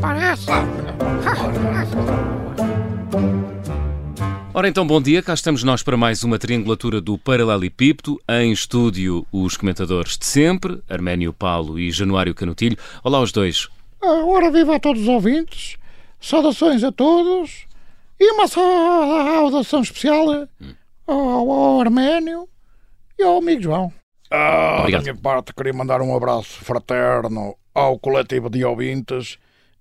parece. Ora então, bom dia, cá estamos nós para mais uma triangulatura do Paralelepípedo. Em estúdio, os comentadores de sempre, Arménio Paulo e Januário Canutilho. Olá os dois. Ora viva a todos os ouvintes, saudações a todos e uma saudação especial ao, ao Arménio e ao amigo João. Ah, da minha parte, queria mandar um abraço fraterno ao coletivo de ouvintes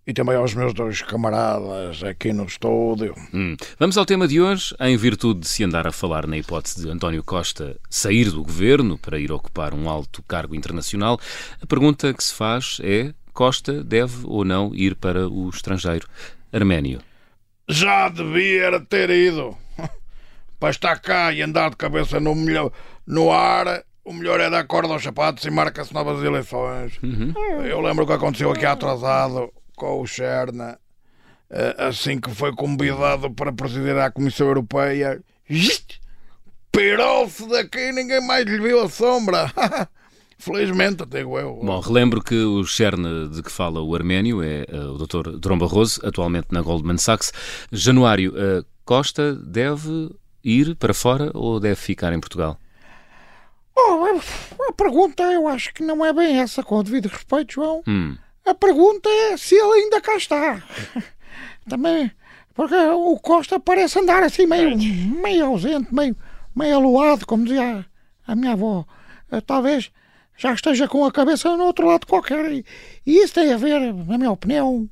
e também aos meus dois camaradas aqui no estúdio. Hum. Vamos ao tema de hoje. Em virtude de se andar a falar na hipótese de António Costa sair do governo para ir ocupar um alto cargo internacional, a pergunta que se faz é: Costa deve ou não ir para o estrangeiro? Arménio. Já devia ter ido. Para estar cá e andar de cabeça no, melhor, no ar, o melhor é dar corda aos sapatos e marca-se novas eleições. Eu lembro o que aconteceu aqui atrasado com o Cherna, eh, assim que foi convidado para presidir a Comissão Europeia. Pirou-se daqui e ninguém mais lhe viu a sombra. Felizmente, digo eu. Bom, relembro que o CERN de que fala o Arménio é eh, o Dr. Drom Barroso, atualmente na Goldman Sachs. Januário, eh, Costa deve ir para fora ou deve ficar em Portugal? Oh, a pergunta eu acho que não é bem essa, com o devido respeito, João. Hum. A pergunta é se ele ainda cá está. Também, porque o Costa parece andar assim meio, meio ausente, meio, meio aluado, como dizia a, a minha avó. Eh, Talvez já esteja com a cabeça no outro lado qualquer. E, e isso tem a ver, na minha opinião,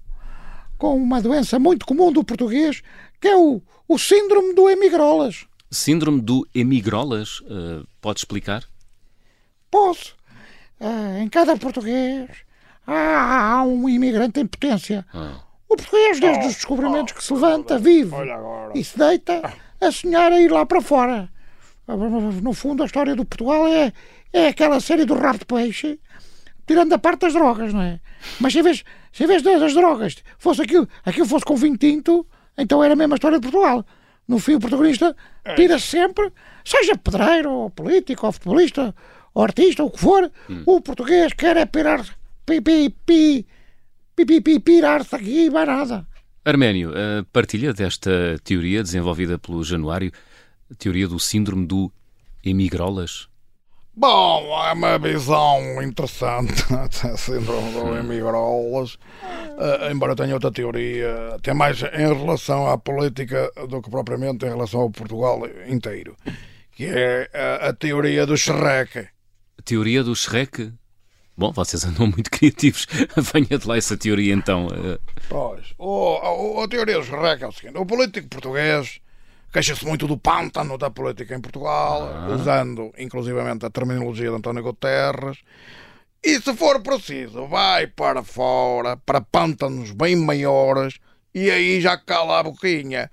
com uma doença muito comum do português, que é o, o síndrome do emigrolas. Síndrome do emigrolas, eh, pode explicar? Posso. Ah, em cada português há, há um imigrante em potência. Ah. O português, desde os descobrimentos que se levanta, vive e se deita a sonhar a ir lá para fora. No fundo, a história do Portugal é, é aquela série do rabo de peixe, tirando a parte das drogas, não é? Mas se em vez, se em vez das drogas fosse aquilo, aquilo fosse com vinho tinto, então era a mesma história de Portugal. No fim, o protagonista tira sempre, seja pedreiro, ou político, ou futebolista, ou artista, ou o que for, o português quer é pirar, pi, pi, pi, pi, pi, pi, pirar-se aqui e mais nada. Arménio, eh, partilha desta teoria desenvolvida pelo Januário, a teoria do síndrome do emigrolas? Bom, é uma visão interessante, síndrome do emigrolas, eh, embora tenha outra teoria, até mais em relação à política do que propriamente em relação ao Portugal inteiro, que é a, a teoria do Shrek. A teoria do Shrek? Bom, vocês andam muito criativos. Venha de lá essa teoria então. eh, Pois, o, a teoria do Shrek é o seguinte, o político português queixa-se muito do pântano da política em Portugal, usando inclusivamente a terminologia de António Guterres, e se for preciso, vai para fora, para pântanos bem maiores, e aí já cala a boquinha.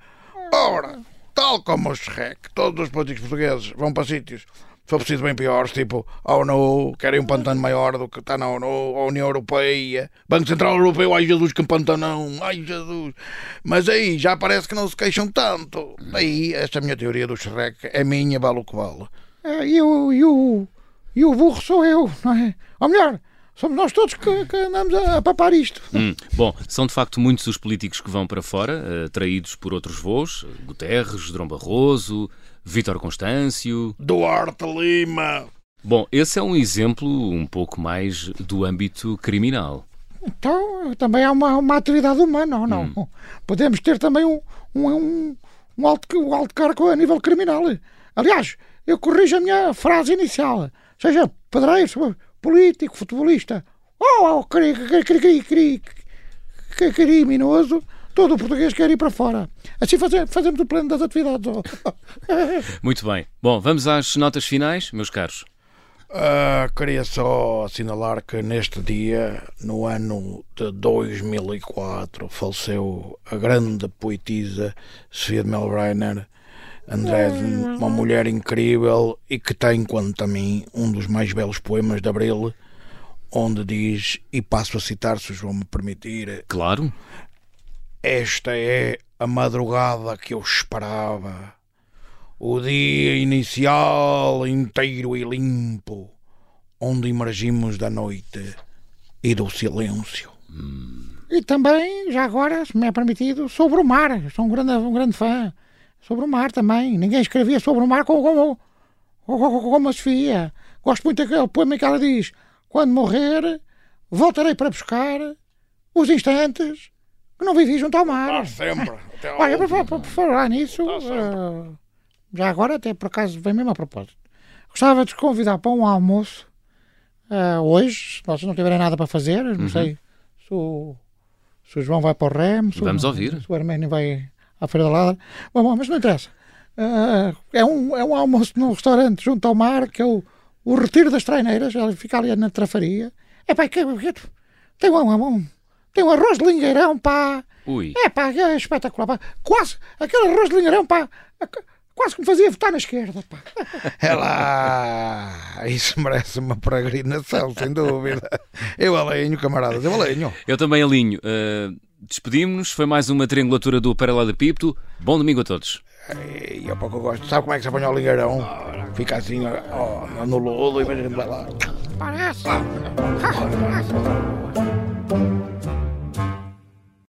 Ora, tal como o Shrek, todos os políticos portugueses vão para sítios, for preciso, bem piores, tipo a ONU, querem um pantano maior do que está na ONU, a União Europeia, Banco Central Europeu, ai Jesus, que pantanão, ai Jesus. Mas aí já parece que não se queixam tanto. Daí, esta minha teoria do Shrek é minha, vale o que vale. É, e, o, e, o, e o burro sou eu, não é? Ou melhor, somos nós todos que, que andamos a, a papar isto. hum. Bom, são de facto muitos os políticos que vão para fora, eh, atraídos por outros voos. Guterres, Dom Barroso, Vítor Constâncio. Duarte Lima. Bom, esse é um exemplo um pouco mais do âmbito criminal. Então, também há uma, uma atividade humana, ou não? Podemos ter também um, um, um, alto, um alto cargo a nível criminal. Aliás, eu corrijo a minha frase inicial. Seja pedreiro, político, futebolista, ou oh, cri, cri, cri, cri, cri, cri, criminoso, todo o português quer ir para fora. Assim faze- fazemos o plano das atividades. Muito bem. Bom, vamos às notas finais, meus caros. Ah, queria só assinalar que neste dia, no ano de 2004, faleceu a grande poetisa Sofia de Melbrenner. André, uma mulher incrível e que tem, quanto a mim, um dos mais belos poemas de Abril, onde diz, e passo a citar se os vão me permitir, Claro. Esta é a madrugada que eu esperava. O dia inicial inteiro e limpo, onde emergimos da noite e do silêncio. E também, já agora, se me é permitido, sobre o mar. Sou um grande, um grande fã. Sobre o mar também. Ninguém escrevia sobre o mar como, como, como, como a Sofia. Gosto muito daquele poema que ela diz: Quando morrer, voltarei para buscar os instantes que não vivi junto ao mar. Estás sempre. ao Olha, por, por- por falar nisso, Tá eh, já agora, até por acaso, vem mesmo a propósito. Gostava de te convidar para um almoço eh, hoje, se vocês não tiverem nada para fazer, não sei se o, se o João vai para o Remo, se, o- Uhum. Vamos ouvir. se o Arménio vai à Feira da Ladra. Bom, bom, mas não interessa. Eh, é, um, é um almoço num restaurante junto ao mar, que é o, o Retiro das Traineiras, ele fica ali na Trafaria. É pá, que, que- tem um, um, tem um arroz de lingueirão, pá. Ui. É pá, é espetacular. Pá. Quase, aquele arroz de lingueirão, pá, quase que me fazia votar na esquerda, pá. É lá. Isso merece uma peregrinação, sem dúvida. Eu alinho, camaradas, eu alinho. Eu também alinho. Uh, Despedimos-nos. Foi mais uma triangulatura do Pipto. Bom domingo a todos. E eu pouco gosto. Sabe como é que se apanha o lingueirão? Fica assim ó, no lodo e vai lá. Parece.